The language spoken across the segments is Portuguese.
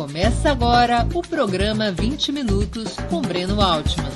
Começa agora o programa 20 Minutos com Breno Altman.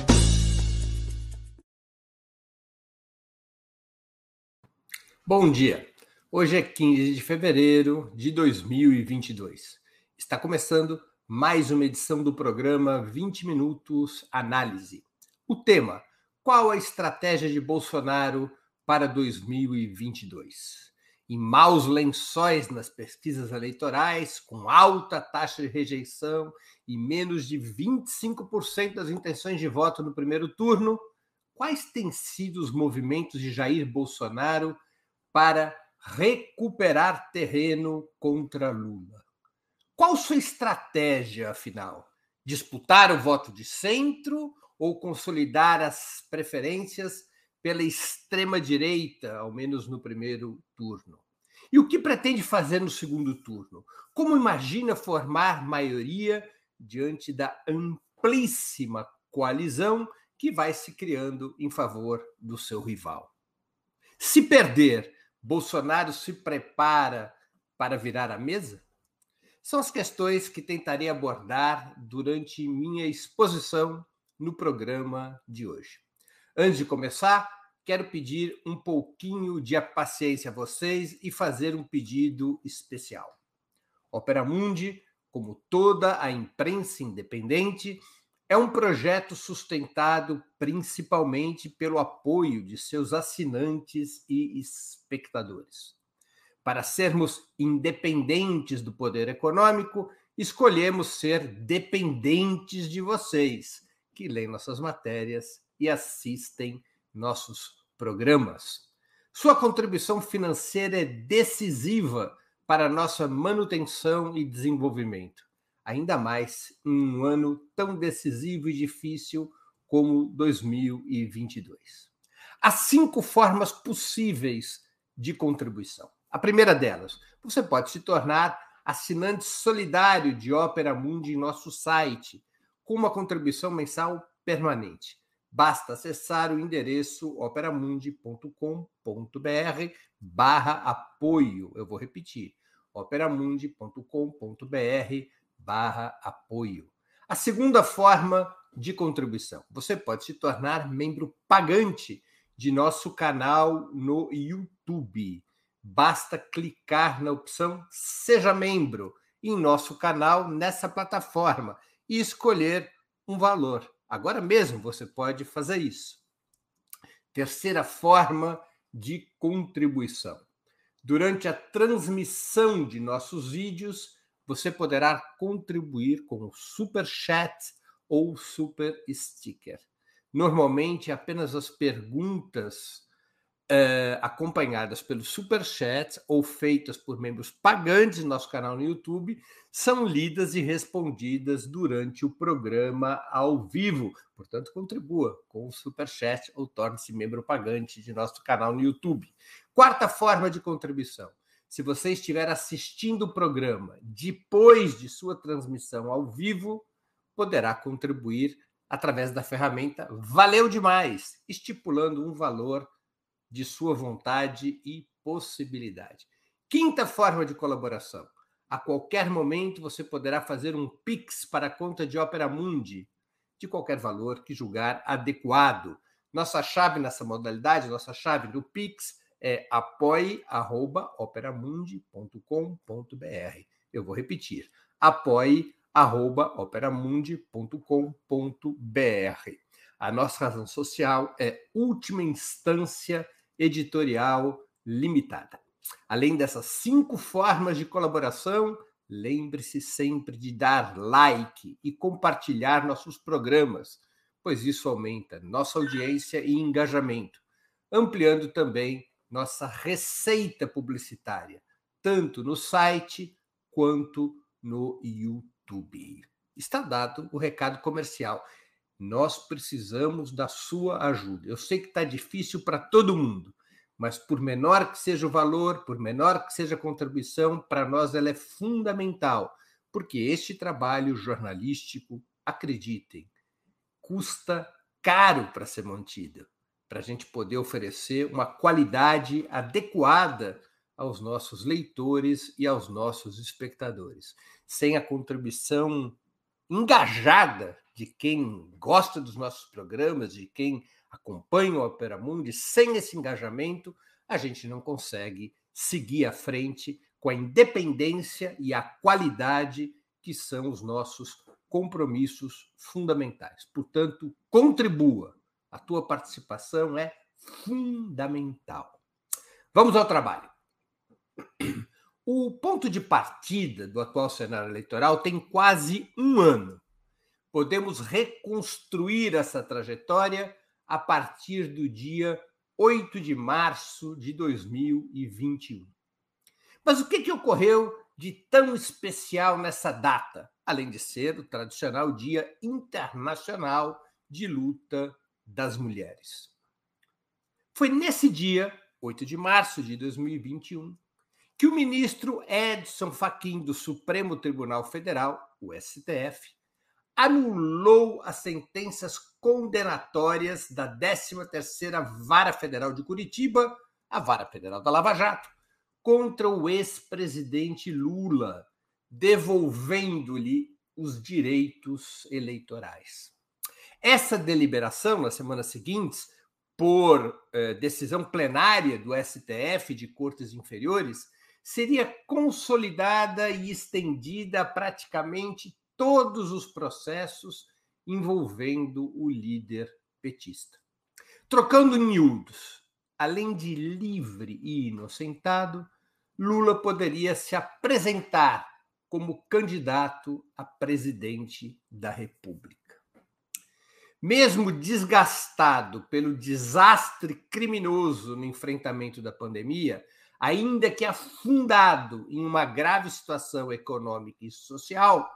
Bom dia. Hoje é 15 de fevereiro de 2022. Está começando mais uma edição do programa 20 Minutos Análise. O tema: Qual a estratégia de Bolsonaro para 2022? Em maus lençóis nas pesquisas eleitorais, com alta taxa de rejeição e menos de 25% das intenções de voto no primeiro turno, quais têm sido os movimentos de Jair Bolsonaro para recuperar terreno contra Lula? Qual sua estratégia, afinal? Disputar o voto de centro ou consolidar as preferências pela extrema-direita, ao menos no primeiro turno? E o que pretende fazer no segundo turno? Como imagina formar maioria diante da amplíssima coalizão que vai se criando em favor do seu rival? Se perder, Bolsonaro se prepara para virar a mesa? São as questões que tentarei abordar durante minha exposição no programa de hoje. Antes de começar, quero pedir um pouquinho de paciência a vocês e fazer um pedido especial. Opera Mundi, como toda a imprensa independente, é um projeto sustentado principalmente pelo apoio de seus assinantes e espectadores. Para sermos independentes do poder econômico, escolhemos ser dependentes de vocês, que leem nossas matérias e assistem nossos programas. Sua contribuição financeira é decisiva para nossa manutenção e desenvolvimento, ainda mais em um ano tão decisivo e difícil como 2022. Há cinco formas possíveis de contribuição. A primeira delas, você pode se tornar assinante solidário de Opera Mundi em nosso site, com uma contribuição mensal permanente. Basta acessar o endereço operamundi.com.br barra apoio. Eu vou repetir, operamundi.com.br barra apoio. A segunda forma de contribuição, você pode se tornar membro pagante de nosso canal no YouTube basta clicar na opção Seja Membro em nosso canal nessa plataforma e escolher um valor. Agora mesmo você pode fazer isso. Terceira forma de contribuição. Durante a transmissão de nossos vídeos, você poderá contribuir com o Super Chat ou Super Sticker. Normalmente, apenas as perguntas uh, acompanhadas pelo Super Chat ou feitas por membros pagantes do nosso canal no YouTube, são lidas e respondidas durante o programa ao vivo. Portanto, contribua com o Super Chat ou torne-se membro pagante de nosso canal no YouTube. Quarta forma de contribuição. Se você estiver assistindo o programa depois de sua transmissão ao vivo, poderá contribuir através da ferramenta Valeu Demais, estipulando um valor de sua vontade e possibilidade. Quinta forma de colaboração. A qualquer momento você poderá fazer um Pix para a conta de Opera Mundi, de qualquer valor que julgar adequado. Nossa chave nessa modalidade, nossa chave do Pix é apoie.operamundi.com.br. Eu vou repetir: apoie.operamundi.com.br. A nossa razão social é última instância editorial limitada. Além dessas cinco formas de colaboração, lembre-se sempre de dar like e compartilhar nossos programas, pois isso aumenta nossa audiência e engajamento, ampliando também nossa receita publicitária, tanto no site quanto no YouTube. Está dado o recado comercial. Nós precisamos da sua ajuda. Eu sei que está difícil para todo mundo, mas por menor que seja o valor, por menor que seja a contribuição, para nós ela é fundamental, porque este trabalho jornalístico, acreditem, custa caro para ser mantido, para a gente poder oferecer uma qualidade adequada aos nossos leitores e aos nossos espectadores. Sem a contribuição engajada de quem gosta dos nossos programas, de quem acompanha o Opera Mundi, sem esse engajamento, a gente não consegue seguir à frente com a independência e a qualidade que são os nossos compromissos fundamentais. Portanto, contribua. A tua participação é fundamental. Vamos ao trabalho. O ponto de partida do atual cenário eleitoral tem quase um ano. Podemos reconstruir essa trajetória a partir do dia 8 de março de 2021. Mas o que, que ocorreu de tão especial nessa data, além de ser o tradicional Dia Internacional de Luta das Mulheres? Foi nesse dia, 8 de março de 2021, que o ministro Edson Fachin do Supremo Tribunal Federal, o STF, anulou as sentenças condenatórias da 13ª Vara Federal de Curitiba, a Vara Federal da Lava Jato, contra o ex-presidente Lula, devolvendo-lhe os direitos eleitorais. Essa deliberação, nas semanas seguintes, por eh, decisão plenária do STF de Cortes Inferiores, seria consolidada e estendida a praticamente todos os processos envolvendo o líder petista. Trocando miúdos, além de livre e inocentado, Lula poderia se apresentar como candidato a presidente da República. Mesmo desgastado pelo desastre criminoso no enfrentamento da pandemia, ainda que afundado em uma grave situação econômica e social,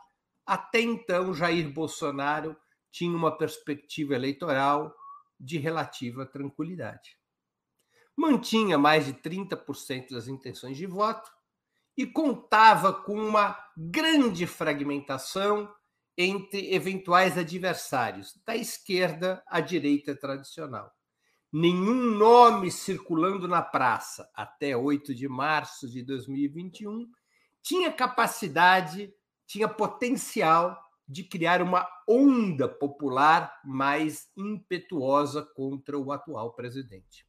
até então, Jair Bolsonaro tinha uma perspectiva eleitoral de relativa tranquilidade. Mantinha mais de 30% das intenções de voto e contava com uma grande fragmentação entre eventuais adversários, da esquerda à direita tradicional. Nenhum nome circulando na praça até 8 de março de 2021 tinha capacidade tinha potencial de criar uma onda popular mais impetuosa contra o atual presidente.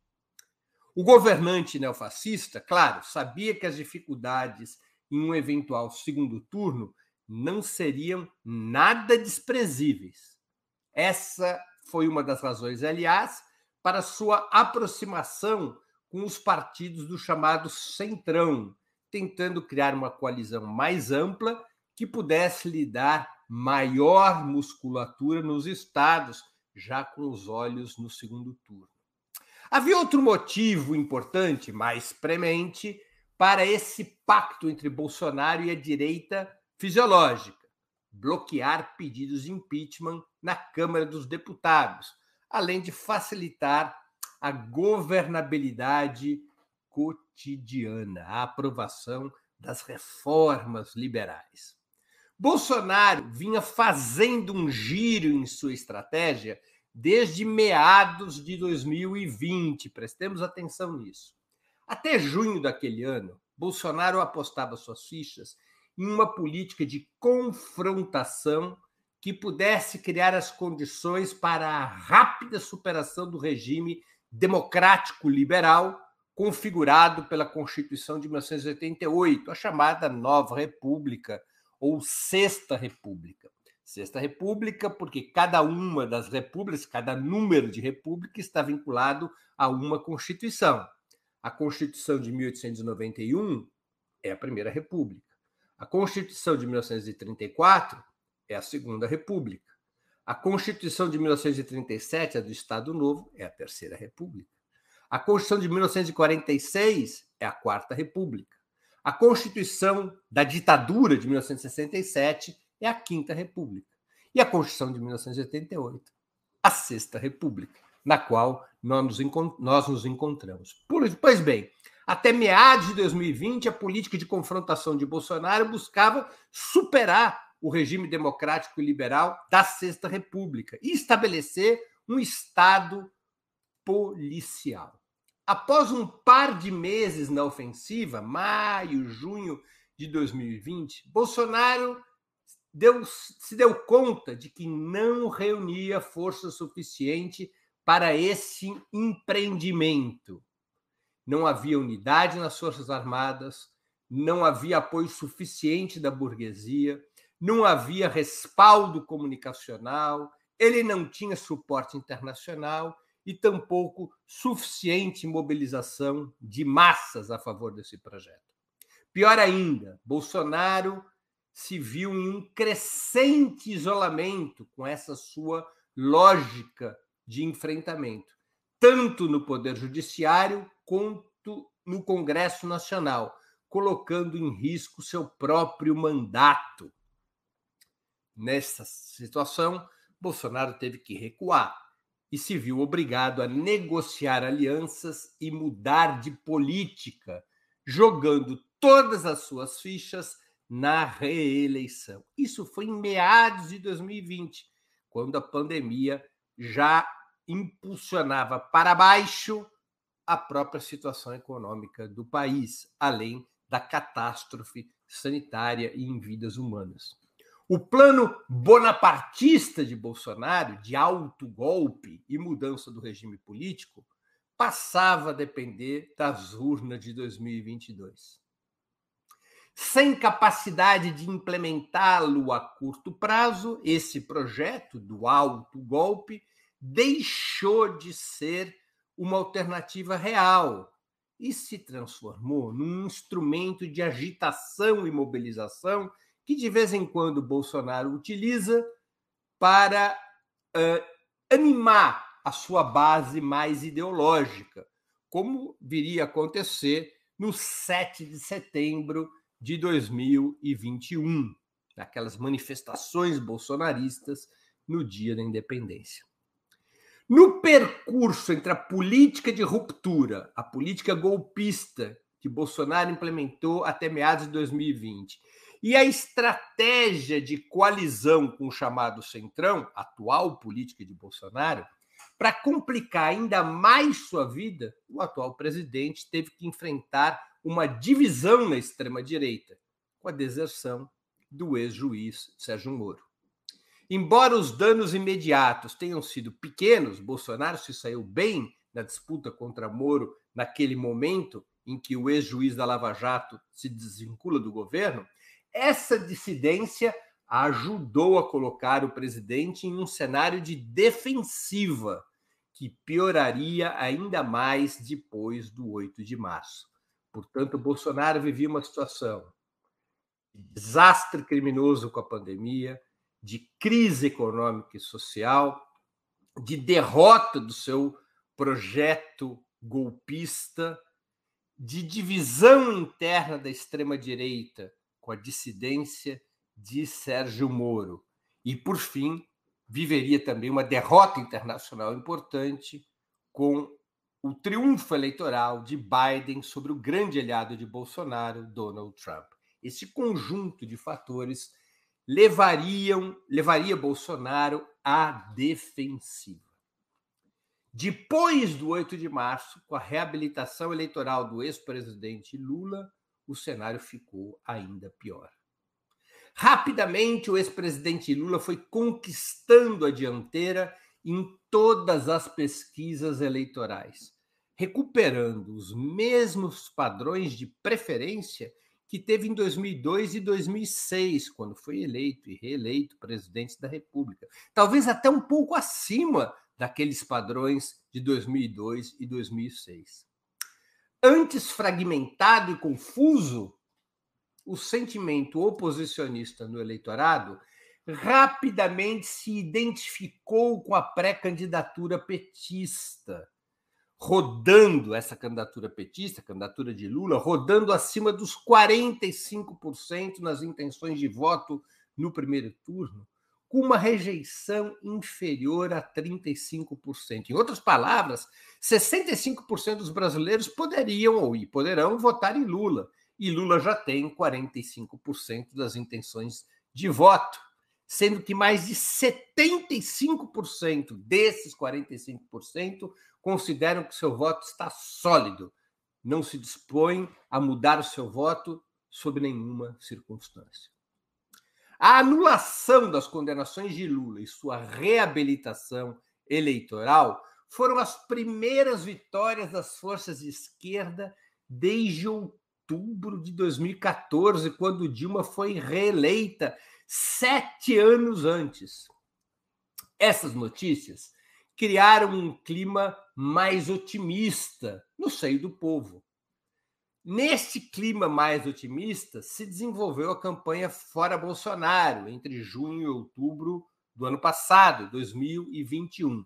O governante neofascista, claro, sabia que as dificuldades em um eventual segundo turno não seriam nada desprezíveis. Essa foi uma das razões, aliás, para sua aproximação com os partidos do chamado Centrão, tentando criar uma coalizão mais ampla que pudesse lhe dar maior musculatura nos estados, já com os olhos no segundo turno. Havia outro motivo importante, mais premente, para esse pacto entre Bolsonaro e a direita fisiológica: bloquear pedidos de impeachment na Câmara dos Deputados, além de facilitar a governabilidade cotidiana, a aprovação das reformas liberais. Bolsonaro vinha fazendo um giro em sua estratégia desde meados de 2020, prestemos atenção nisso. Até junho daquele ano, Bolsonaro apostava suas fichas em uma política de confrontação que pudesse criar as condições para a rápida superação do regime democrático liberal configurado pela Constituição de 1988, a chamada Nova República, ou Sexta República. Sexta República, porque cada uma das repúblicas, cada número de república está vinculado a uma Constituição. A Constituição de 1891 é a Primeira República. A Constituição de 1934 é a Segunda República. A Constituição de 1937, a do Estado Novo, é a Terceira República. A Constituição de 1946 é a Quarta República. A Constituição da ditadura de 1967 é a Quinta República. E a Constituição de 1988, a Sexta República, na qual nós nos, nós nos encontramos. Pois bem, até meados de 2020, a política de confrontação de Bolsonaro buscava superar o regime democrático e liberal da Sexta República e estabelecer um Estado policial. Após um par de meses na ofensiva, maio, junho de 2020, Bolsonaro deu, se deu conta de que não reunia força suficiente para esse empreendimento. Não havia unidade nas Forças Armadas, não havia apoio suficiente da burguesia, não havia respaldo comunicacional, ele não tinha suporte internacional e tampouco suficiente mobilização de massas a favor desse projeto. Pior ainda, Bolsonaro se viu em um crescente isolamento com essa sua lógica de enfrentamento, tanto no Poder Judiciário quanto no Congresso Nacional, colocando em risco seu próprio mandato. Nessa situação, Bolsonaro teve que recuar e se viu obrigado a negociar alianças e mudar de política, jogando todas as suas fichas na reeleição. Isso foi em meados de 2020, quando a pandemia já impulsionava para baixo a própria situação econômica do país, além da catástrofe sanitária e em vidas humanas. O plano bonapartista de Bolsonaro, de alto golpe e mudança do regime político, passava a depender das urnas de 2022 sem capacidade de implementá-lo a curto prazo, esse projeto do alto golpe deixou de ser uma alternativa real e se transformou num instrumento de agitação e mobilização que de vez em quando Bolsonaro utiliza para uh, animar a sua base mais ideológica, como viria a acontecer no 7 de setembro de 2021, naquelas manifestações bolsonaristas no dia da independência. No percurso entre a política de ruptura, a política golpista que Bolsonaro implementou até meados de 2020, e a estratégia de coalizão com o chamado Centrão, atual política de Bolsonaro, para complicar ainda mais sua vida, o atual presidente teve que enfrentar uma divisão na extrema-direita, com a deserção do ex-juiz Sérgio Moro. Embora os danos imediatos tenham sido pequenos, Bolsonaro se saiu bem na disputa contra Moro naquele momento em que o ex-juiz da Lava Jato se desvincula do governo, essa dissidência ajudou a colocar o presidente em um cenário de defensiva que pioraria ainda mais depois do 8 de março. Portanto, Bolsonaro vivia uma situação de desastre criminoso com a pandemia, de crise econômica e social, de derrota do seu projeto golpista, de divisão interna da extrema-direita com a dissidência de Sérgio Moro. E, por fim, viveria também uma derrota internacional importante com o triunfo eleitoral de Biden sobre o grande aliado de Bolsonaro, Donald Trump. Esse conjunto de fatores levariam levaria Bolsonaro à defensiva. Depois do 8 de março, com a reabilitação eleitoral do ex-presidente Lula, o cenário ficou ainda pior. Rapidamente, o ex-presidente Lula foi conquistando a dianteira em todas as pesquisas eleitorais, recuperando os mesmos padrões de preferência que teve em 2002 e 2006, quando foi eleito e reeleito presidente da República. Talvez até um pouco acima daqueles padrões de 2002 e 2006. Antes fragmentado e confuso, o sentimento oposicionista no eleitorado rapidamente se identificou com a pré-candidatura petista, rodando essa candidatura petista, candidatura de Lula, rodando acima dos 45% nas intenções de voto no primeiro turno, com uma rejeição inferior a 35%. Em outras palavras, 65% dos brasileiros poderiam ou poderão votar em Lula, e Lula já tem 45% das intenções de voto sendo que mais de 75% desses 45% consideram que seu voto está sólido, não se dispõem a mudar o seu voto sob nenhuma circunstância. A anulação das condenações de Lula e sua reabilitação eleitoral foram as primeiras vitórias das forças de esquerda desde outubro de 2014, quando Dilma foi reeleita sete anos antes. Essas notícias criaram um clima mais otimista no seio do povo. Neste clima mais otimista, se desenvolveu a campanha Fora Bolsonaro entre junho e outubro do ano passado, 2021,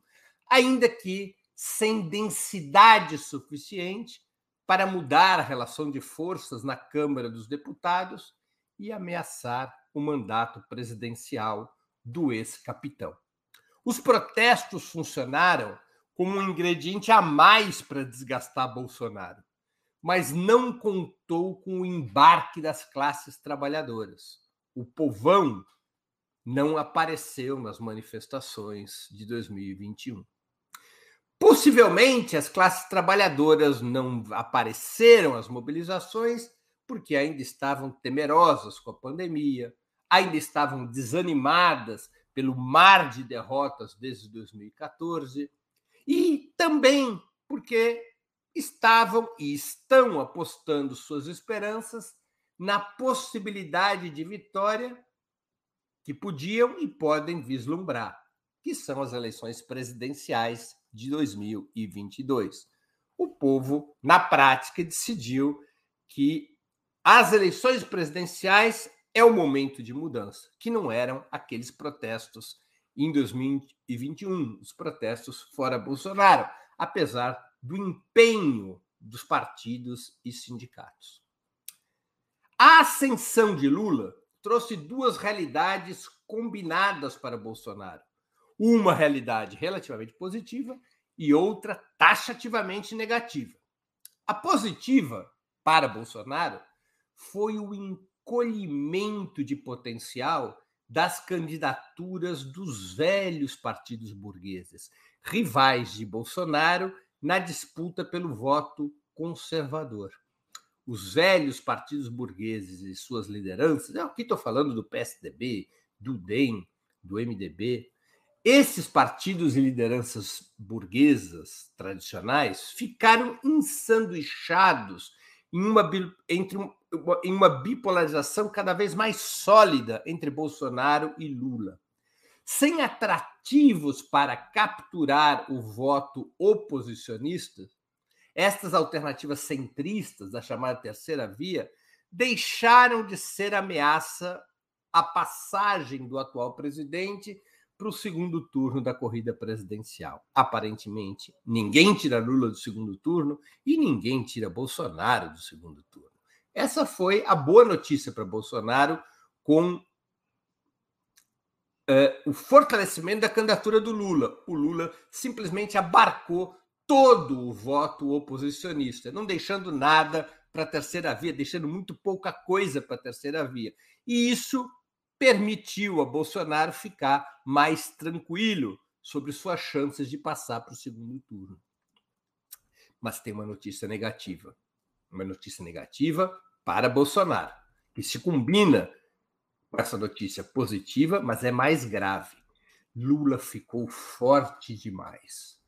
ainda que sem densidade suficiente para mudar a relação de forças na Câmara dos Deputados e ameaçar o mandato presidencial do ex-capitão. Os protestos funcionaram como um ingrediente a mais para desgastar Bolsonaro, mas não contou com o embarque das classes trabalhadoras. O povão não apareceu nas manifestações de 2021. Possivelmente as classes trabalhadoras não apareceram às mobilizações porque ainda estavam temerosas com a pandemia, ainda estavam desanimadas pelo mar de derrotas desde 2014 e também porque estavam e estão apostando suas esperanças na possibilidade de vitória que podiam e podem vislumbrar, que são as eleições presidenciais de 2022. O povo, na prática, decidiu que as eleições presidenciais é o momento de mudança, que não eram aqueles protestos em 2021, os protestos fora Bolsonaro, apesar do empenho dos partidos e sindicatos. A ascensão de Lula trouxe duas realidades combinadas para Bolsonaro. Uma realidade relativamente positiva e outra taxativamente negativa. A positiva para Bolsonaro foi o encolhimento de potencial das candidaturas dos velhos partidos burgueses, rivais de Bolsonaro na disputa pelo voto conservador. Os velhos partidos burgueses e suas lideranças, aqui estou falando do PSDB, do DEM, do MDB, esses partidos e lideranças burguesas tradicionais ficaram ensanduichados em uma, entre, em uma bipolarização cada vez mais sólida entre Bolsonaro e Lula. Sem atrativos para capturar o voto oposicionista, estas alternativas centristas da chamada terceira via deixaram de ser ameaça à passagem do atual presidente para o segundo turno da corrida presidencial. Aparentemente, ninguém tira Lula do segundo turno e ninguém tira Bolsonaro do segundo turno. Essa foi a boa notícia para Bolsonaro com uh, o fortalecimento da candidatura do Lula. O Lula simplesmente abarcou todo o voto oposicionista, não deixando nada para a terceira via, deixando muito pouca coisa para a terceira via. E isso permitiu a Bolsonaro ficar mais tranquilo sobre suas chances de passar para o segundo turno. Mas tem uma notícia negativa. Uma notícia negativa para Bolsonaro, que se combina com essa notícia positiva, mas é mais grave. Lula ficou forte demais,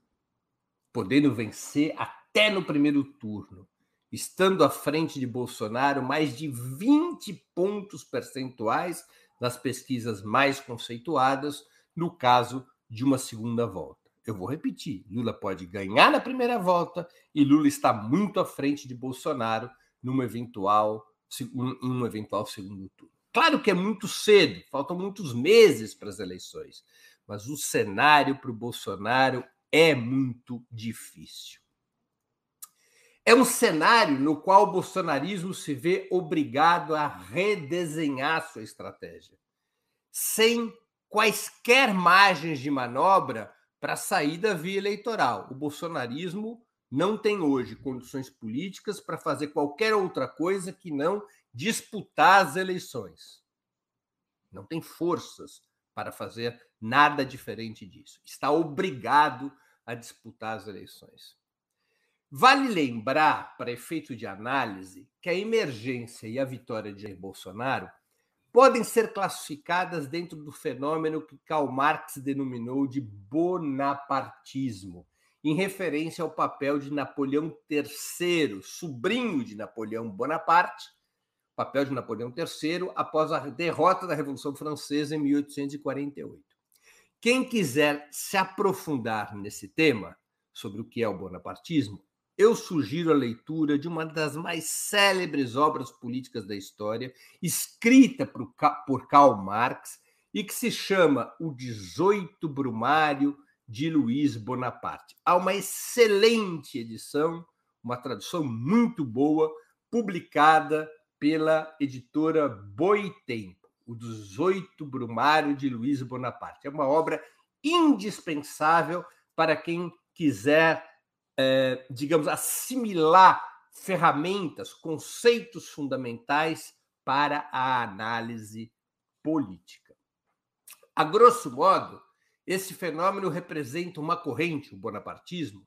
podendo vencer até no primeiro turno, estando à frente de Bolsonaro mais de 20 pontos percentuais nas pesquisas mais conceituadas, no caso de uma segunda volta. Eu vou repetir: Lula pode ganhar na primeira volta e Lula está muito à frente de Bolsonaro numa eventual, em um eventual segundo turno. Claro que é muito cedo, faltam muitos meses para as eleições, mas o cenário para o Bolsonaro é muito difícil. É um cenário no qual o bolsonarismo se vê obrigado a redesenhar sua estratégia, sem quaisquer margens de manobra para sair da via eleitoral. O bolsonarismo não tem hoje condições políticas para fazer qualquer outra coisa que não disputar as eleições. Não tem forças para fazer nada diferente disso. Está obrigado a disputar as eleições. Vale lembrar, para efeito de análise, que a emergência e a vitória de Jair Bolsonaro podem ser classificadas dentro do fenômeno que Karl Marx denominou de bonapartismo, em referência ao papel de Napoleão III, sobrinho de Napoleão Bonaparte, papel de Napoleão III após a derrota da Revolução Francesa em 1848. Quem quiser se aprofundar nesse tema, sobre o que é o bonapartismo, eu sugiro a leitura de uma das mais célebres obras políticas da história, escrita por Karl Marx e que se chama O 18 Brumário de Luiz Bonaparte. Há uma excelente edição, uma tradução muito boa, publicada pela editora Boitempo, o 18 Brumário de Luiz Bonaparte. É uma obra indispensável para quem quiser, é, digamos, assimilar ferramentas, conceitos fundamentais para a análise política. A grosso modo, esse fenômeno representa uma corrente, o bonapartismo,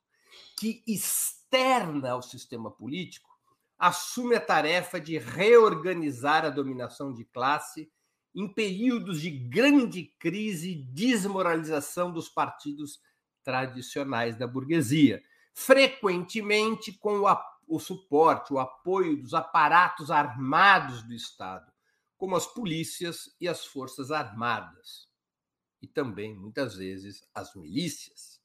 que externa ao sistema político assume a tarefa de reorganizar a dominação de classe em períodos de grande crise e desmoralização dos partidos tradicionais da burguesia, frequentemente com o, o suporte, o apoio dos aparatos armados do Estado, como as polícias e as forças armadas e também, muitas vezes, as milícias.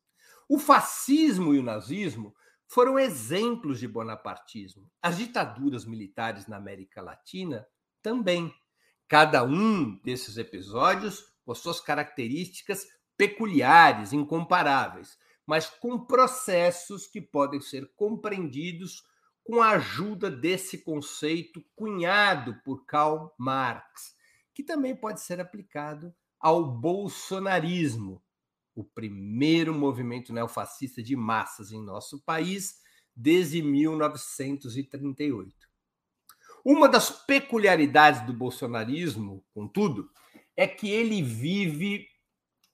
O fascismo e o nazismo foram exemplos de bonapartismo. As ditaduras militares na América Latina também. Cada um desses episódios com suas características peculiares, incomparáveis, mas com processos que podem ser compreendidos com a ajuda desse conceito cunhado por Karl Marx, que também pode ser aplicado ao bolsonarismo, o primeiro movimento neofascista de massas em nosso país desde 1938. Uma das peculiaridades do bolsonarismo, contudo, é que ele vive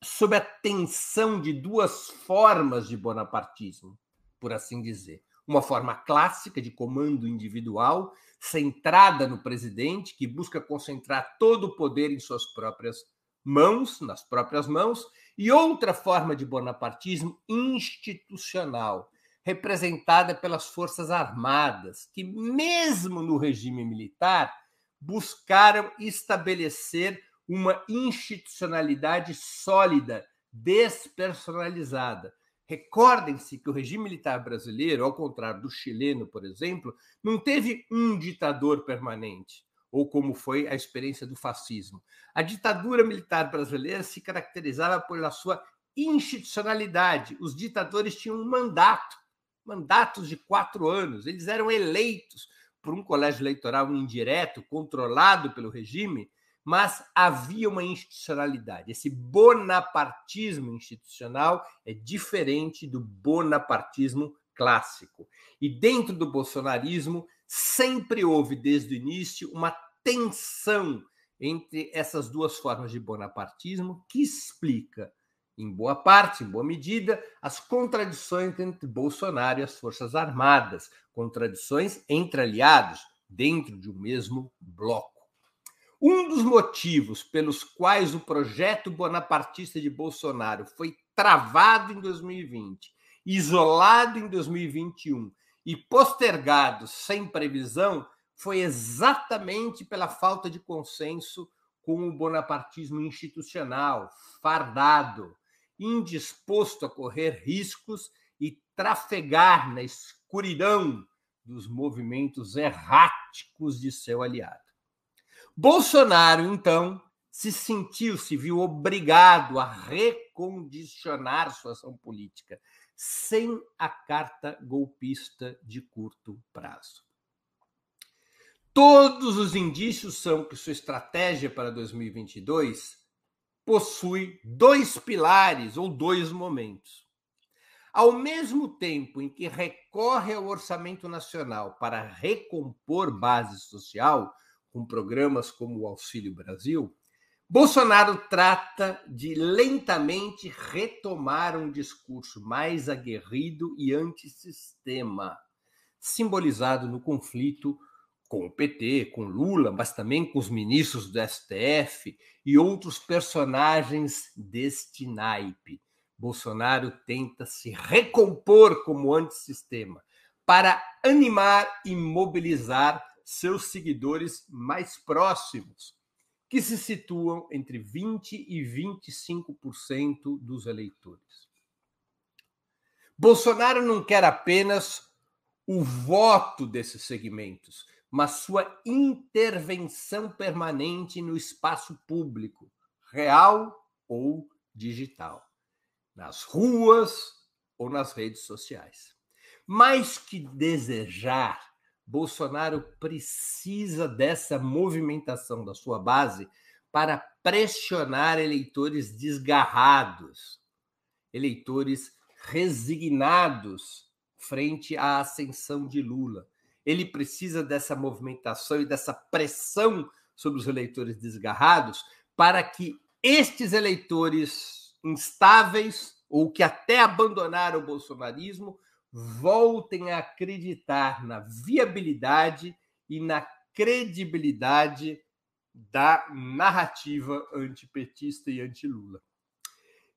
sob a tensão de duas formas de bonapartismo, por assim dizer. Uma forma clássica de comando individual, centrada no presidente, que busca concentrar todo o poder em suas próprias mãos, nas próprias mãos, e outra forma de bonapartismo institucional, representada pelas Forças Armadas, que, mesmo no regime militar, buscaram estabelecer uma institucionalidade sólida, despersonalizada. Recordem-se que o regime militar brasileiro, ao contrário do chileno, por exemplo, não teve um ditador permanente ou como foi a experiência do fascismo. A ditadura militar brasileira se caracterizava pela sua institucionalidade. Os ditadores tinham um mandato, mandatos de quatro anos. Eles eram eleitos por um colégio eleitoral indireto, controlado pelo regime, mas havia uma institucionalidade. Esse bonapartismo institucional é diferente do bonapartismo clássico. E dentro do bolsonarismo sempre houve, desde o início, uma tensão entre essas duas formas de bonapartismo que explica, em boa parte, em boa medida, as contradições entre Bolsonaro e as Forças Armadas, contradições entre aliados dentro de um mesmo bloco. Um dos motivos pelos quais o projeto bonapartista de Bolsonaro foi travado em 2020, isolado em 2021 e postergado sem previsão foi exatamente pela falta de consenso com o bonapartismo institucional, fardado, indisposto a correr riscos e trafegar na escuridão dos movimentos erráticos de seu aliado. Bolsonaro, então, se sentiu, se viu obrigado a recondicionar sua ação política, sem a carta golpista de curto prazo. Todos os indícios são que sua estratégia para 2022 possui dois pilares ou dois momentos. Ao mesmo tempo em que recorre ao orçamento nacional para recompor base social, com programas como o Auxílio Brasil, Bolsonaro trata de lentamente retomar um discurso mais aguerrido e antissistema, simbolizado no conflito com o PT, com Lula, mas também com os ministros do STF e outros personagens deste naipe. Bolsonaro tenta se recompor como antissistema para animar e mobilizar seus seguidores mais próximos que se situam entre 20 e 25% dos eleitores. Bolsonaro não quer apenas o voto desses segmentos, mas sua intervenção permanente no espaço público, real ou digital, nas ruas ou nas redes sociais. Mais que desejar Bolsonaro precisa dessa movimentação da sua base para pressionar eleitores desgarrados, eleitores resignados frente à ascensão de Lula. Ele precisa dessa movimentação e dessa pressão sobre os eleitores desgarrados para que estes eleitores instáveis ou que até abandonaram o bolsonarismo voltem a acreditar na viabilidade e na credibilidade da narrativa antipetista e anti-Lula.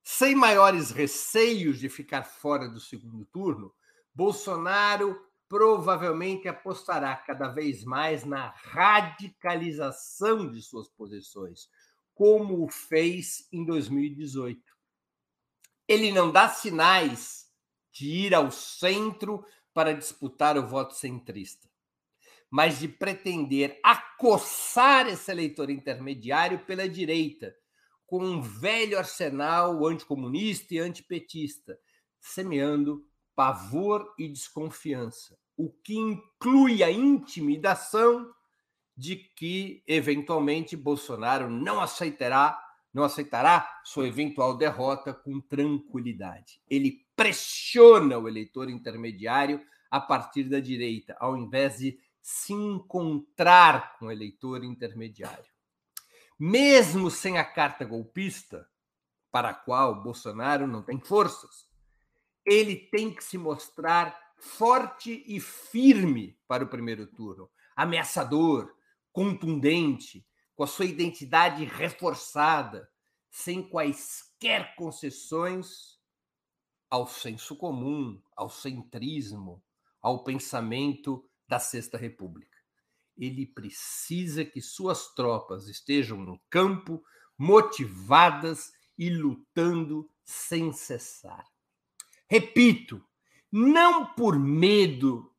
Sem maiores receios de ficar fora do segundo turno, Bolsonaro provavelmente apostará cada vez mais na radicalização de suas posições, como o fez em 2018. Ele não dá sinais de ir ao centro para disputar o voto centrista, mas de pretender acossar esse eleitor intermediário pela direita, com um velho arsenal anticomunista e antipetista, semeando pavor e desconfiança, o que inclui a intimidação de que eventualmente Bolsonaro não aceitará não aceitará sua eventual derrota com tranquilidade. Ele pressiona o eleitor intermediário a partir da direita, ao invés de se encontrar com o eleitor intermediário. Mesmo sem a carta golpista, para a qual Bolsonaro não tem forças, ele tem que se mostrar forte e firme para o primeiro turno, ameaçador, contundente, com a sua identidade reforçada, sem quaisquer concessões ao senso comum, ao centrismo, ao pensamento da Sexta República. Ele precisa que suas tropas estejam no campo, motivadas e lutando sem cessar. Repito, não por medo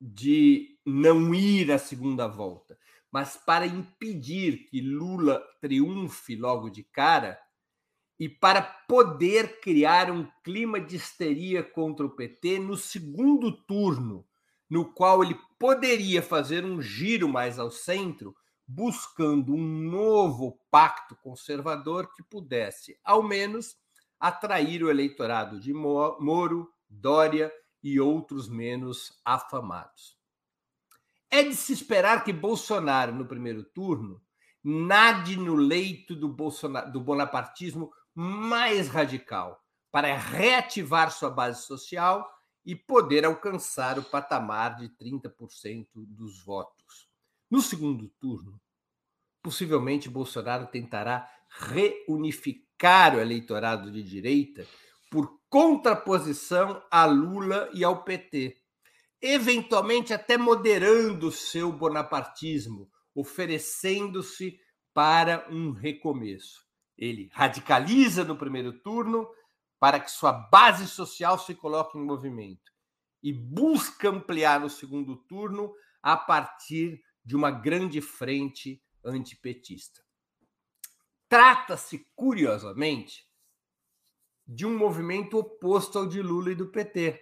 de não ir à segunda volta, mas para impedir que Lula triunfe logo de cara e para poder criar um clima de histeria contra o PT no segundo turno, no qual ele poderia fazer um giro mais ao centro, buscando um novo pacto conservador que pudesse, ao menos, atrair o eleitorado de Moro, Dória e outros menos afamados. É de se esperar que Bolsonaro, no primeiro turno, nade no leito do, Bolsonaro, do bonapartismo mais radical, para reativar sua base social e poder alcançar o patamar de 30% dos votos. No segundo turno, possivelmente Bolsonaro tentará reunificar o eleitorado de direita por contraposição a Lula e ao PT eventualmente até moderando seu bonapartismo, oferecendo-se para um recomeço. Ele radicaliza no primeiro turno para que sua base social se coloque em movimento e busca ampliar no segundo turno a partir de uma grande frente antipetista. Trata-se, curiosamente, de um movimento oposto ao de Lula e do PT.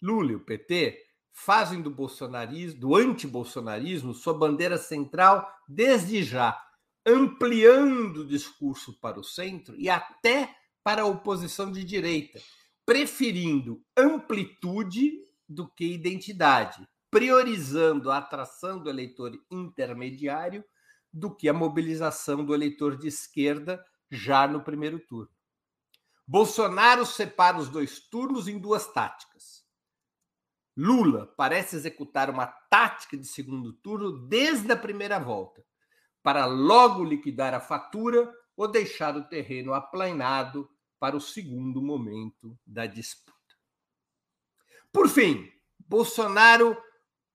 Lula e o PT fazem do bolsonarismo, do antibolsonarismo, sua bandeira central desde já, ampliando o discurso para o centro e até para a oposição de direita, preferindo amplitude do que identidade, priorizando a atração do eleitor intermediário do que a mobilização do eleitor de esquerda já no primeiro turno. Bolsonaro separa os dois turnos em duas táticas. Lula parece executar uma tática de segundo turno desde a primeira volta, para logo liquidar a fatura ou deixar o terreno aplanado para o segundo momento da disputa. Por fim, Bolsonaro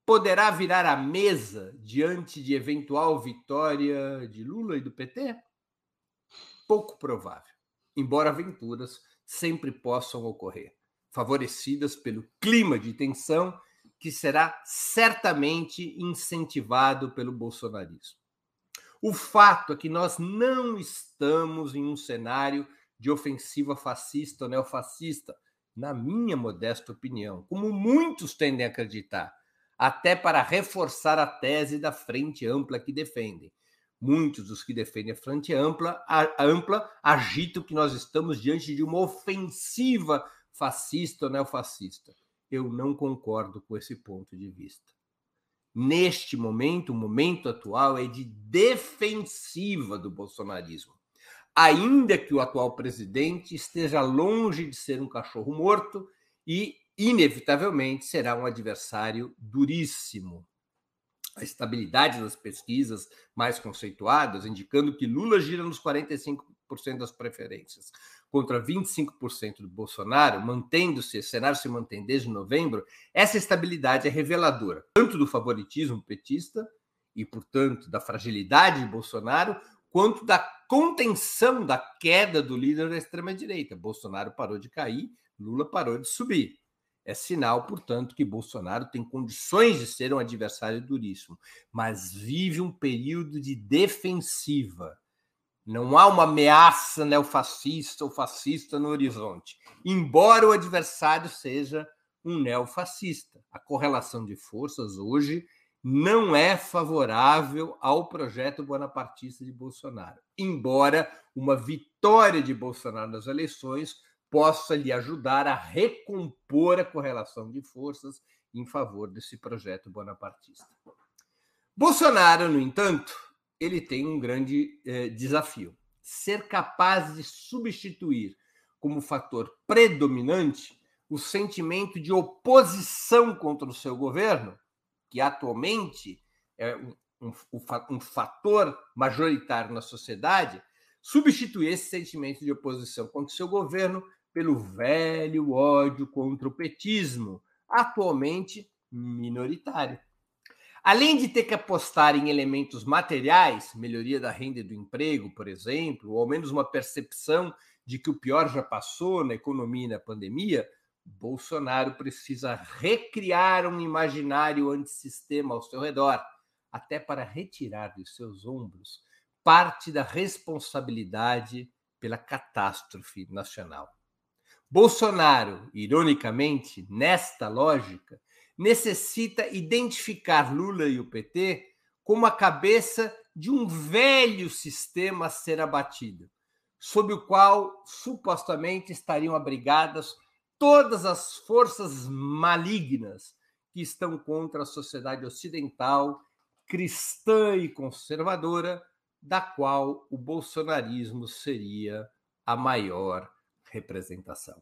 poderá virar a mesa diante de eventual vitória de Lula e do PT? Pouco provável, embora aventuras sempre possam ocorrer, favorecidas pelo clima de tensão que será certamente incentivado pelo bolsonarismo. O fato é que nós não estamos em um cenário de ofensiva fascista ou neofascista, na minha modesta opinião, como muitos tendem a acreditar, até para reforçar a tese da frente ampla que defendem. Muitos dos que defendem a frente ampla, a, ampla agitam que nós estamos diante de uma ofensiva fascista ou neofascista. Eu não concordo com esse ponto de vista. Neste momento, o momento atual é de defensiva do bolsonarismo. Ainda que o atual presidente esteja longe de ser um cachorro morto e inevitavelmente será um adversário duríssimo. A estabilidade das pesquisas mais conceituadas, indicando que Lula gira nos 45% das preferências, contra 25% do Bolsonaro, mantendo-se, esse cenário se mantém desde novembro, essa estabilidade é reveladora, tanto do favoritismo petista e, portanto, da fragilidade de Bolsonaro, quanto da contenção da queda do líder da extrema-direita. Bolsonaro parou de cair, Lula parou de subir. É sinal, portanto, que Bolsonaro tem condições de ser um adversário duríssimo, mas vive um período de defensiva. Não há uma ameaça neofascista ou fascista no horizonte, embora o adversário seja um neofascista. A correlação de forças hoje não é favorável ao projeto bonapartista de Bolsonaro, embora uma vitória de Bolsonaro nas eleições possa lhe ajudar a recompor a correlação de forças em favor desse projeto bonapartista. Bolsonaro, no entanto, ele tem um grande eh, desafio: ser capaz de substituir como fator predominante o sentimento de oposição contra o seu governo, que atualmente é um, um, um fator majoritário na sociedade, substituir esse sentimento de oposição contra o seu governo pelo velho ódio contra o petismo, atualmente minoritário. Além de ter que apostar em elementos materiais, melhoria da renda e do emprego, por exemplo, ou ao menos uma percepção de que o pior já passou na economia e na pandemia, Bolsonaro precisa recriar um imaginário antissistema ao seu redor, até para retirar dos seus ombros parte da responsabilidade pela catástrofe nacional. Bolsonaro, ironicamente, nesta lógica, necessita identificar Lula e o PT como a cabeça de um velho sistema a ser abatido, sob o qual supostamente estariam abrigadas todas as forças malignas que estão contra a sociedade ocidental, cristã e conservadora, da qual o bolsonarismo seria a maior representação.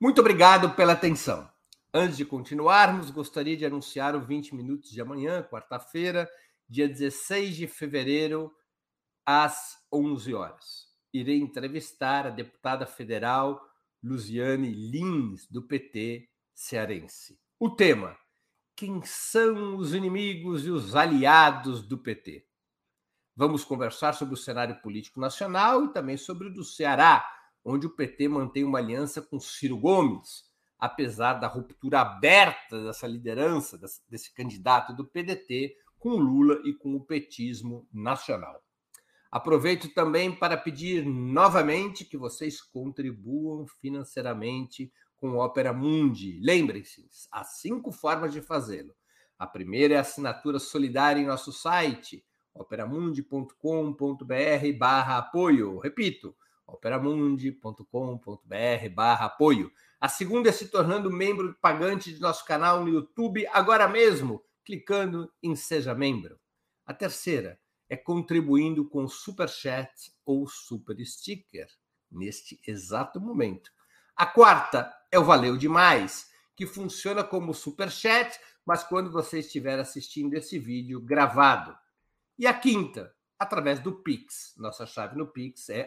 Muito obrigado pela atenção. Antes de continuarmos, gostaria de anunciar o 20 minutos de amanhã, quarta-feira, dia 16 de fevereiro, às 11 horas. Irei entrevistar a deputada federal Luziane Lins, do PT cearense. O tema: Quem são os inimigos e os aliados do PT? Vamos conversar sobre o cenário político nacional e também sobre o do Ceará, onde o PT mantém uma aliança com Ciro Gomes, apesar da ruptura aberta dessa liderança, desse candidato do PDT, com Lula e com o petismo nacional. Aproveito também para pedir novamente que vocês contribuam financeiramente com o Opera Mundi. Lembrem-se, há cinco formas de fazê-lo. A primeira é a assinatura solidária em nosso site, operamundi.com.br barra apoio. Repito, operamundi.com.br barra apoio. A segunda é se tornando membro pagante de nosso canal no YouTube agora mesmo, clicando em Seja Membro. A terceira é contribuindo com super chat ou super sticker neste exato momento. A quarta é o Valeu Demais, que funciona como super chat, mas quando você estiver assistindo esse vídeo gravado. E a quinta, através do Pix. Nossa chave no Pix é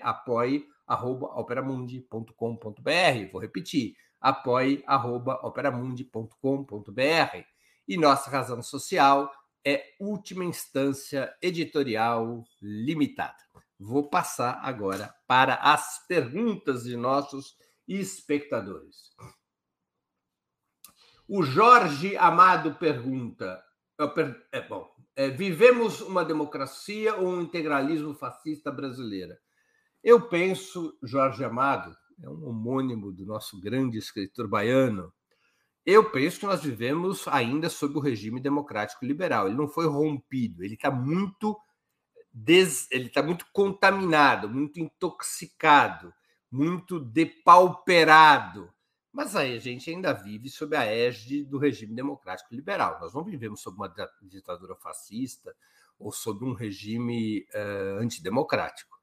apoie.operamundi.com.br. Vou repetir, apoie.operamundi.com.br. E nossa razão social é Última Instância Editorial Limitada. Vou passar agora para as perguntas de nossos espectadores. O Jorge Amado pergunta: é, bom, é, vivemos uma democracia ou um integralismo fascista brasileira? Eu penso, Jorge Amado, é um homônimo do nosso grande escritor baiano. Eu penso que nós vivemos ainda sob o regime democrático liberal. Ele não foi rompido, ele está muito des... ele está muito contaminado, muito intoxicado, muito depauperado. Mas aí a gente ainda vive sob a égide do regime democrático liberal. Nós não vivemos sob uma ditadura fascista ou sob um regime uh, antidemocrático.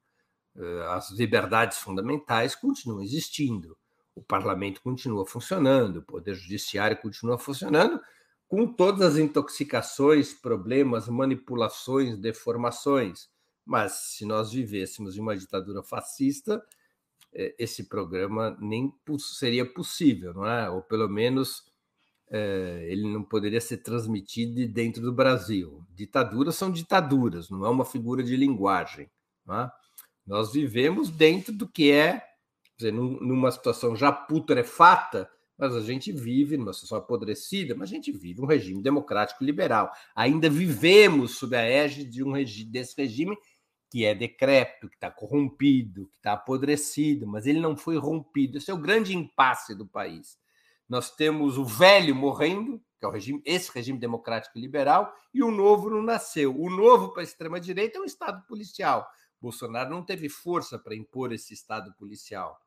Uh, as liberdades fundamentais continuam existindo, o parlamento continua funcionando, o poder judiciário continua funcionando, com todas as intoxicações, problemas, manipulações, deformações. Mas se nós vivêssemos em uma ditadura fascista, eh, esse programa nem seria possível, não é? Ou pelo menos é, ele não poderia ser transmitido dentro do Brasil. Ditaduras são ditaduras, não é uma figura de linguagem. É? Nós vivemos dentro do que é, dizer, numa situação já putrefata, mas a gente vive numa situação apodrecida, mas a gente vive um regime democrático liberal. Ainda vivemos sob a égide de um regi desse regime que é decrépito, que está corrompido, que está apodrecido, mas ele não foi rompido. Esse é o grande impasse do país. Nós temos o velho morrendo, que é o regime, esse regime democrático liberal, e o novo não nasceu. O novo para a extrema-direita é um Estado policial. Bolsonaro não teve força para impor esse Estado policial.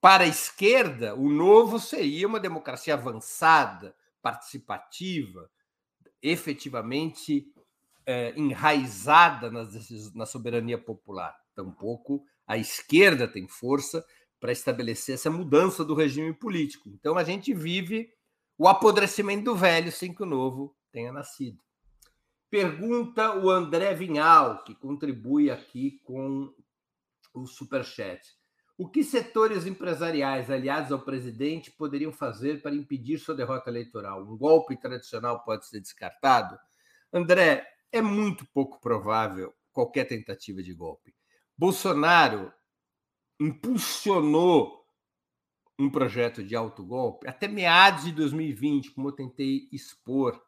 Para a esquerda, o novo seria uma democracia avançada, participativa, efetivamente é, enraizada na soberania popular. Tampouco a esquerda tem força para estabelecer essa mudança do regime político. Então a gente vive o apodrecimento do velho sem que o novo tenha nascido. Pergunta o André Vinhal, que contribui aqui com o Superchat. O que setores empresariais aliados ao presidente poderiam fazer para impedir sua derrota eleitoral? Um golpe tradicional pode ser descartado? André, é muito pouco provável qualquer tentativa de golpe. Bolsonaro impulsionou um projeto de autogolpe até meados de 2020, como eu tentei expor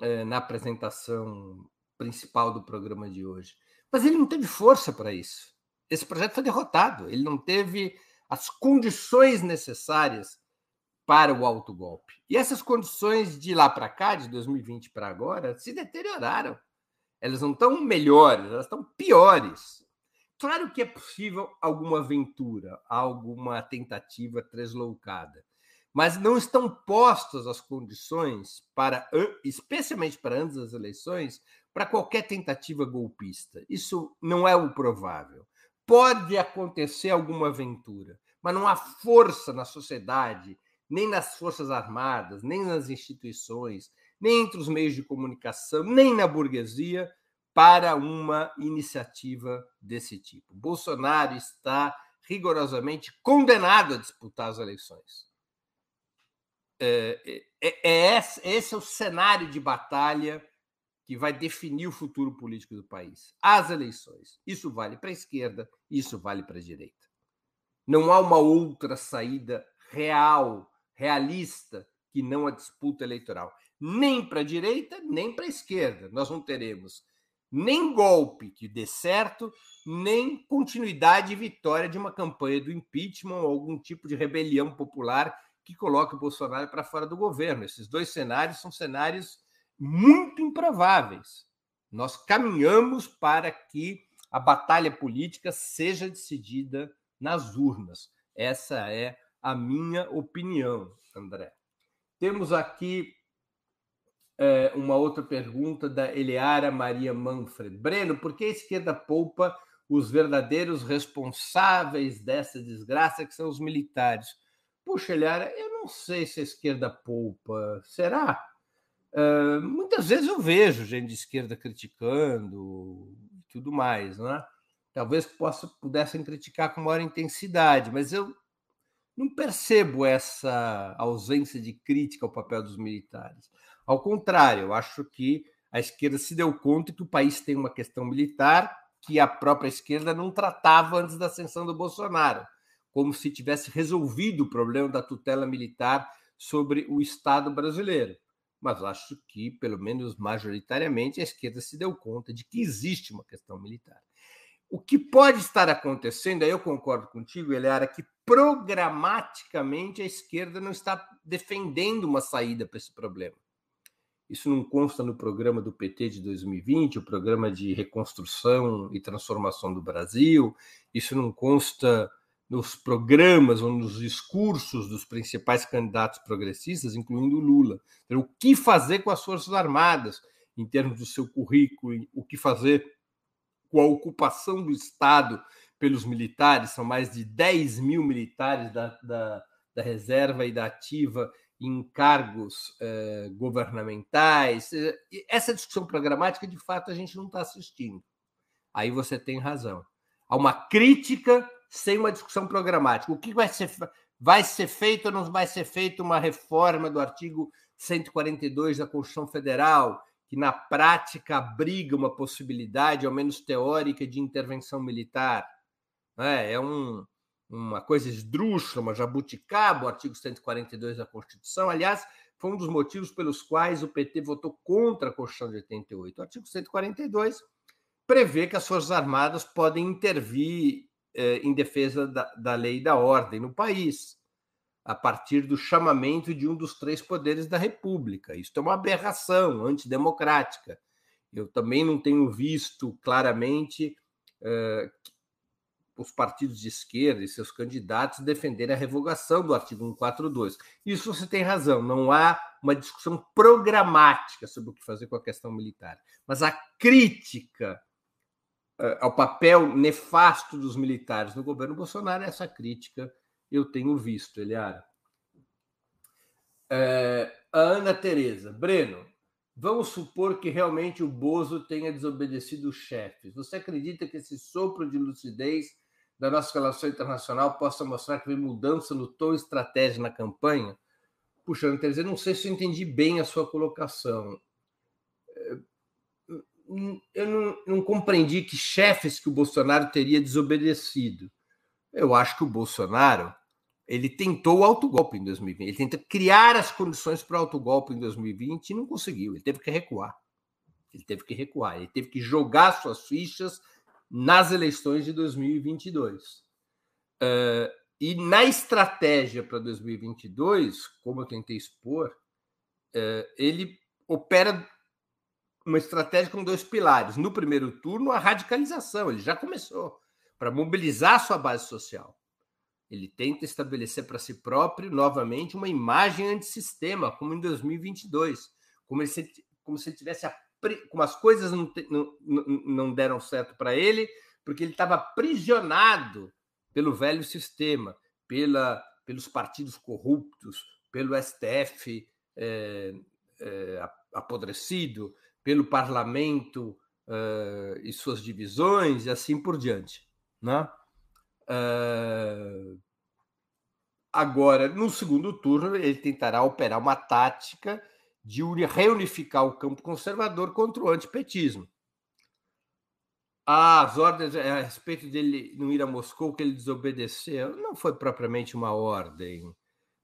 eh, na apresentação principal do programa de hoje. Mas ele não teve força para isso esse projeto foi derrotado. Ele não teve as condições necessárias para o autogolpe. E essas condições de lá para cá, de 2020 para agora, se deterioraram. Elas não estão melhores, elas estão piores. Claro que é possível alguma aventura, alguma tentativa tresloucada, mas não estão postas as condições para, especialmente para antes das eleições, para qualquer tentativa golpista. Isso não é o provável pode acontecer alguma aventura, mas não há força na sociedade, nem nas Forças Armadas, nem nas instituições, nem entre os meios de comunicação, nem na burguesia para uma iniciativa desse tipo. Bolsonaro está rigorosamente condenado a disputar as eleições. É, é, é esse, esse é o cenário de batalha que vai definir o futuro político do país. As eleições. Isso vale para a esquerda, isso vale para a direita. Não há uma outra saída real, realista, que não a disputa eleitoral. Nem para a direita, nem para a esquerda. Nós não teremos nem golpe que dê certo, nem continuidade e vitória de uma campanha do impeachment ou algum tipo de rebelião popular que coloque o Bolsonaro para fora do governo. Esses dois cenários são cenários muito improváveis. Nós caminhamos para que a batalha política seja decidida nas urnas. Essa é a minha opinião, André. Temos aqui é, uma outra pergunta da Eleara Maria Manfred. Breno, por que a esquerda poupa os verdadeiros responsáveis dessa desgraça, que são os militares? Puxa, Eleara, eu não sei se a esquerda poupa. Será? Uh, muitas vezes eu vejo gente de esquerda criticando e tudo mais, né? Talvez possa, pudessem criticar com maior intensidade, mas eu não percebo essa ausência de crítica ao papel dos militares. Ao contrário, eu acho que a esquerda se deu conta que o país tem uma questão militar que a própria esquerda não tratava antes da ascensão do Bolsonaro, como se tivesse resolvido o problema da tutela militar sobre o Estado brasileiro. Mas acho que, pelo menos majoritariamente, a esquerda se deu conta de que existe uma questão militar. O que pode estar acontecendo, aí eu concordo contigo, Eliara, que programaticamente a esquerda não está defendendo uma saída para esse problema. Isso não consta no programa do PT de 2020, o programa de reconstrução e transformação do Brasil, isso não consta nos programas ou nos discursos dos principais candidatos progressistas, incluindo Lula. Então, o que fazer com as Forças Armadas, em termos do seu currículo, o que fazer com a ocupação do Estado pelos militares, são mais de 10 mil militares da, da, da reserva e da ativa em cargos eh, governamentais. Essa discussão programática, de fato, a gente não está assistindo. Aí você tem razão. Há uma crítica sem uma discussão programática. O que vai ser, vai ser feito ou não vai ser feito uma reforma do artigo 142 da Constituição Federal, que na prática abriga uma possibilidade, ao menos teórica, de intervenção militar? É, é um, uma coisa esdrúxula, uma jabuticaba, o artigo 142 da Constituição. Aliás, foi um dos motivos pelos quais o PT votou contra a Constituição de 88. O artigo 142 prevê que as Forças Armadas podem intervir em defesa da, da lei e da ordem no país, a partir do chamamento de um dos três poderes da República. Isso é uma aberração antidemocrática. Eu também não tenho visto claramente eh, os partidos de esquerda e seus candidatos defenderem a revogação do artigo 142. Isso você tem razão, não há uma discussão programática sobre o que fazer com a questão militar. Mas a crítica ao papel nefasto dos militares no governo Bolsonaro, essa crítica eu tenho visto, Eliara. Uh, a Ana Tereza, Breno, vamos supor que realmente o Bozo tenha desobedecido os chefes. Você acredita que esse sopro de lucidez da nossa relação internacional possa mostrar que vem mudança no tom e estratégia na campanha? Puxa, quer dizer, não sei se eu entendi bem a sua colocação. É, eu não, não compreendi que chefes que o Bolsonaro teria desobedecido. Eu acho que o Bolsonaro ele tentou o autogolpe em 2020. Ele tentou criar as condições para o autogolpe em 2020 e não conseguiu. Ele teve que recuar. Ele teve que recuar. Ele teve que jogar suas fichas nas eleições de 2022. Uh, e na estratégia para 2022, como eu tentei expor, uh, ele opera uma estratégia com dois pilares. No primeiro turno, a radicalização, ele já começou, para mobilizar sua base social. Ele tenta estabelecer para si próprio, novamente, uma imagem antissistema, como em 2022, como, ele, como se ele tivesse como as coisas não, não, não deram certo para ele, porque ele estava aprisionado pelo velho sistema, pela, pelos partidos corruptos, pelo STF é, é, apodrecido, pelo parlamento é, e suas divisões, e assim por diante. Né? É, agora, no segundo turno, ele tentará operar uma tática de reunificar o campo conservador contra o antipetismo. As ordens eh, a respeito dele não ir a Moscou, que ele desobedeceu, não foi propriamente uma ordem.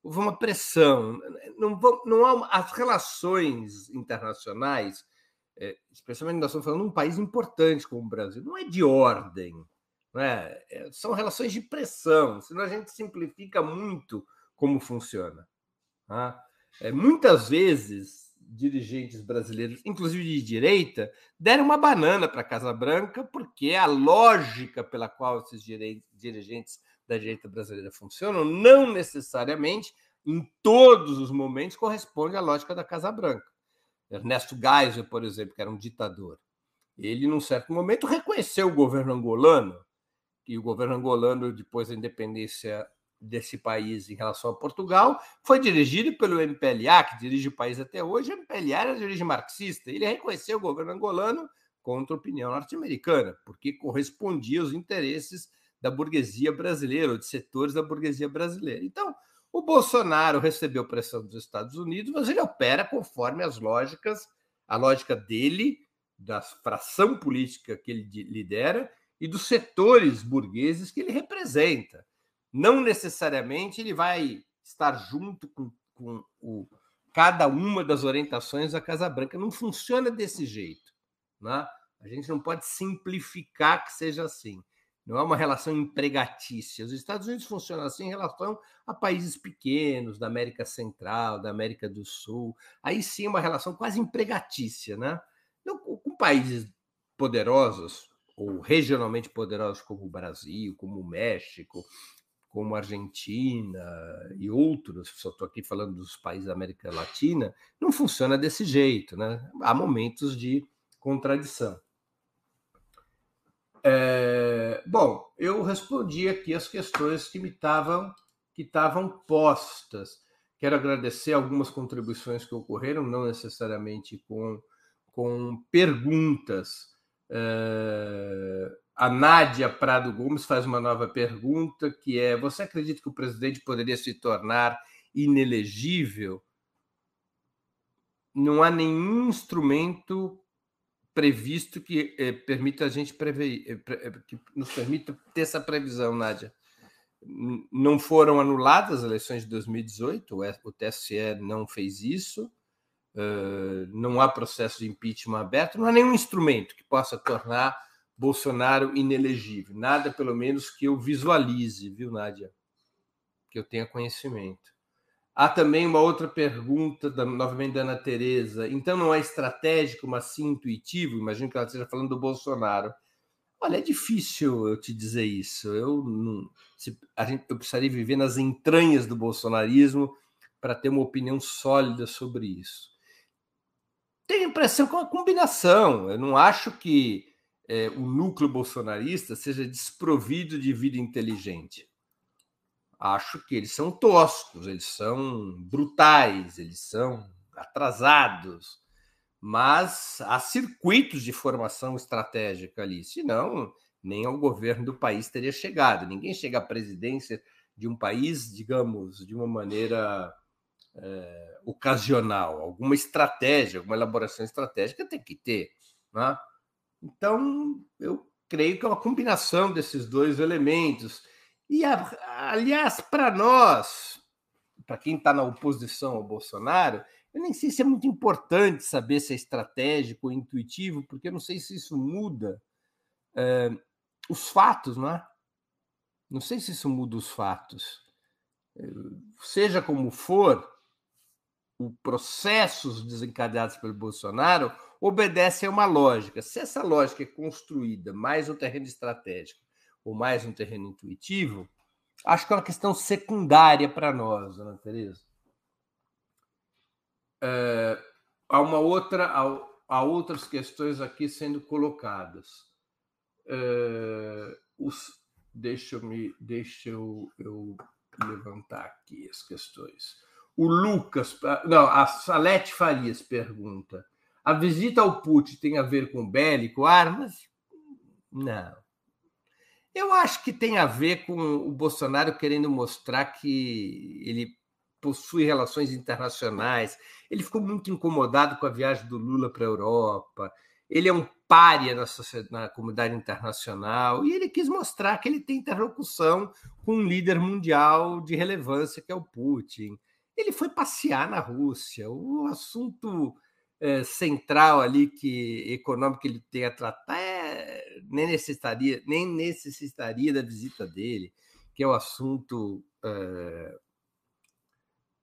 Houve uma pressão. Não, não há as relações internacionais, eh, especialmente nós estamos falando de um país importante como o Brasil, não é de ordem. Não é? é são relações de pressão, senão a gente simplifica muito como funciona. Tá? É, muitas vezes, dirigentes brasileiros, inclusive de direita, deram uma banana para a Casa Branca, porque a lógica pela qual esses dirigentes da direita brasileira funcionam não necessariamente, em todos os momentos, corresponde à lógica da Casa Branca. Ernesto Geisel, por exemplo, que era um ditador, ele, num certo momento, reconheceu o governo angolano, e o governo angolano, depois da independência desse país em relação a Portugal, foi dirigido pelo MPLA, que dirige o país até hoje. O MPLA era de origem marxista. Ele reconheceu o governo angolano contra a opinião norte-americana, porque correspondia aos interesses da burguesia brasileira, ou de setores da burguesia brasileira. Então, o Bolsonaro recebeu pressão dos Estados Unidos, mas ele opera conforme as lógicas, a lógica dele, da fração política que ele lidera e dos setores burgueses que ele representa. Não necessariamente ele vai estar junto com, com o, cada uma das orientações da Casa Branca. Não funciona desse jeito. Né? A gente não pode simplificar que seja assim. Não é uma relação empregatícia. Os Estados Unidos funcionam assim em relação a países pequenos, da América Central, da América do Sul. Aí sim é uma relação quase empregatícia. Né? com países poderosos, ou regionalmente poderosos como o Brasil, como o México, como a Argentina e outros, só estou aqui falando dos países da América Latina, não funciona desse jeito, né? Há momentos de contradição. É, bom, eu respondi aqui as questões que me estavam que estavam postas. Quero agradecer algumas contribuições que ocorreram, não necessariamente com, com perguntas Uh, a Nádia Prado Gomes faz uma nova pergunta, que é: você acredita que o presidente poderia se tornar inelegível? Não há nenhum instrumento previsto que eh, permita a gente prever, eh, eh, que nos permita ter essa previsão, Nádia. Não foram anuladas as eleições de 2018, o TSE não fez isso Uh, não há processo de impeachment aberto, não há nenhum instrumento que possa tornar Bolsonaro inelegível. Nada, pelo menos, que eu visualize, viu, Nádia? Que eu tenha conhecimento. Há também uma outra pergunta, da, novamente da Ana Tereza. Então não é estratégico, mas sim intuitivo? Imagino que ela esteja falando do Bolsonaro. Olha, é difícil eu te dizer isso. Eu, não, se, a gente, eu precisaria viver nas entranhas do bolsonarismo para ter uma opinião sólida sobre isso tenho a impressão que é uma combinação. Eu não acho que é, o núcleo bolsonarista seja desprovido de vida inteligente. Acho que eles são toscos, eles são brutais, eles são atrasados, mas há circuitos de formação estratégica ali, senão nem ao governo do país teria chegado. Ninguém chega à presidência de um país, digamos, de uma maneira é, ocasional, alguma estratégia, alguma elaboração estratégica tem que ter. Né? Então, eu creio que é uma combinação desses dois elementos. E, aliás, para nós, para quem está na oposição ao Bolsonaro, eu nem sei se é muito importante saber se é estratégico ou intuitivo, porque eu não sei se isso muda é, os fatos, não é? Não sei se isso muda os fatos. Seja como for, o processos desencadeados pelo Bolsonaro obedecem a uma lógica. Se essa lógica é construída mais no terreno estratégico ou mais no terreno intuitivo, acho que é uma questão secundária para nós, Ana Tereza. É, há uma outra, há, há, outras questões aqui sendo colocadas. É, os, deixa eu me, deixa eu, eu levantar aqui as questões. O Lucas, não, a Salete Farias pergunta: a visita ao Putin tem a ver com bélico, armas? Não. Eu acho que tem a ver com o Bolsonaro querendo mostrar que ele possui relações internacionais. Ele ficou muito incomodado com a viagem do Lula para a Europa. Ele é um pária na, na comunidade internacional e ele quis mostrar que ele tem interlocução com um líder mundial de relevância, que é o Putin. Ele foi passear na Rússia. O assunto é, central ali que econômico que ele tem a tratar é, nem necessitaria nem necessitaria da visita dele, que é o assunto é,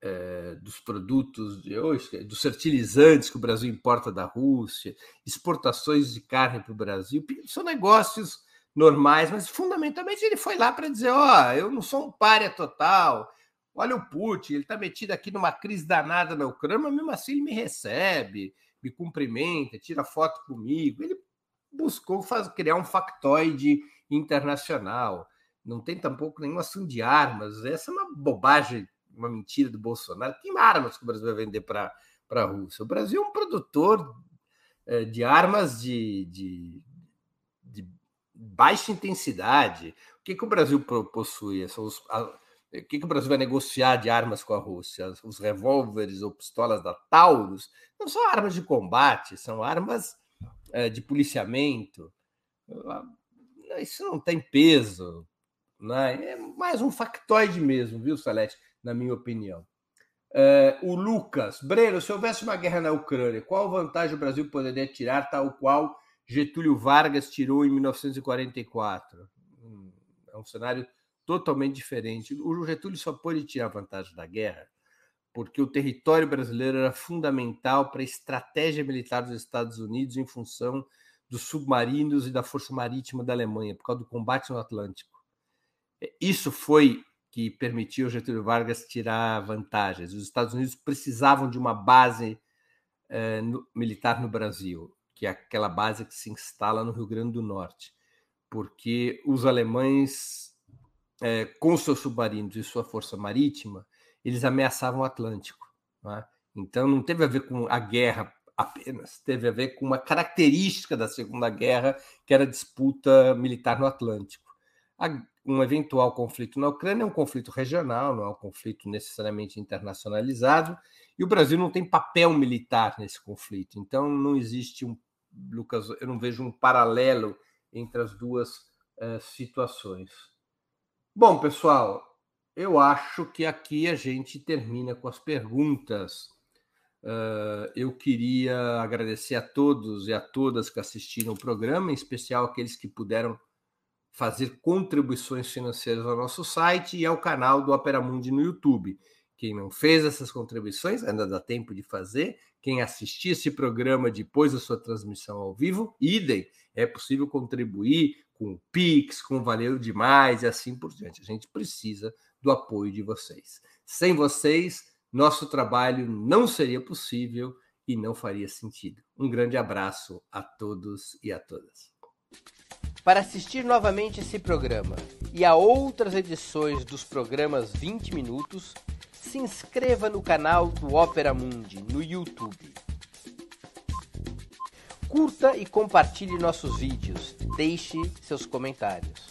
é, dos produtos de hoje, dos fertilizantes que o Brasil importa da Rússia, exportações de carne para o Brasil, são negócios normais, mas fundamentalmente ele foi lá para dizer: ó, oh, eu não sou um párea total, Olha o Putin, ele está metido aqui numa crise danada na Ucrânia, mas mesmo assim ele me recebe. me cumprimenta, tira foto comigo. Ele buscou faz, criar um factoide internacional. Não tem tampouco nenhum assunto de armas. Essa é uma bobagem, uma mentira do Bolsonaro. Que armas que o Brasil vai vender para a Rússia? O Brasil é um produtor é, de armas de, de, de, baixa intensidade. O que, que o Brasil possui? São os, a, o que, que o Brasil vai negociar de armas com a Rússia? Os revólveres ou pistolas da Taurus não são armas de combate, são armas é, de policiamento. Isso não tem peso. Né? É mais um factoide mesmo, viu, Salete? Na minha opinião. É, o Lucas, Breno, se houvesse uma guerra na Ucrânia, qual vantagem o Brasil poderia tirar, tal qual Getúlio Vargas tirou em 1944? Hum, é um cenário totalmente diferente. O Getúlio só pôde tirar vantagem da guerra porque o território brasileiro era fundamental para a estratégia militar dos Estados Unidos em função dos submarinos e da força marítima da Alemanha, por causa do combate no Atlântico. É, isso foi que permitiu Getúlio Vargas tirar vantagens. Os Estados Unidos precisavam de uma base eh, no, militar no Brasil, que é aquela base que se instala no Rio Grande do Norte, porque os alemães, eh, com seus submarinos e sua força marítima, eles ameaçavam o Atlântico. É? Então não teve a ver com a guerra apenas, teve a ver com uma característica da Segunda Guerra, que era a disputa militar no Atlântico. um eventual conflito na Ucrânia é um conflito regional, não é um conflito necessariamente internacionalizado, e o Brasil não tem papel militar nesse conflito. Então não existe um Lucas, eu não vejo um paralelo entre as duas uh, situações. Bom, pessoal, eu acho que aqui a gente termina com as perguntas. Uh, eu queria agradecer a todos e a todas que assistiram o programa, em especial aqueles que puderam fazer contribuições financeiras ao nosso site e ao canal do Opera Mundi no YouTube. Quem não fez essas contribuições, ainda dá tempo de fazer. Quem assistir esse programa depois da sua transmissão ao vivo, idem, é possível contribuir com o Pix, com Valeu Demais e assim por diante. A gente precisa do apoio de vocês. Sem vocês, nosso trabalho não seria possível e não faria sentido. Um grande abraço a todos e a todas. Para assistir novamente esse programa e a outras edições dos programas 20 Minutos, se inscreva no canal do Opera Mundi no YouTube. Curta e compartilhe nossos vídeos. Deixe seus comentários.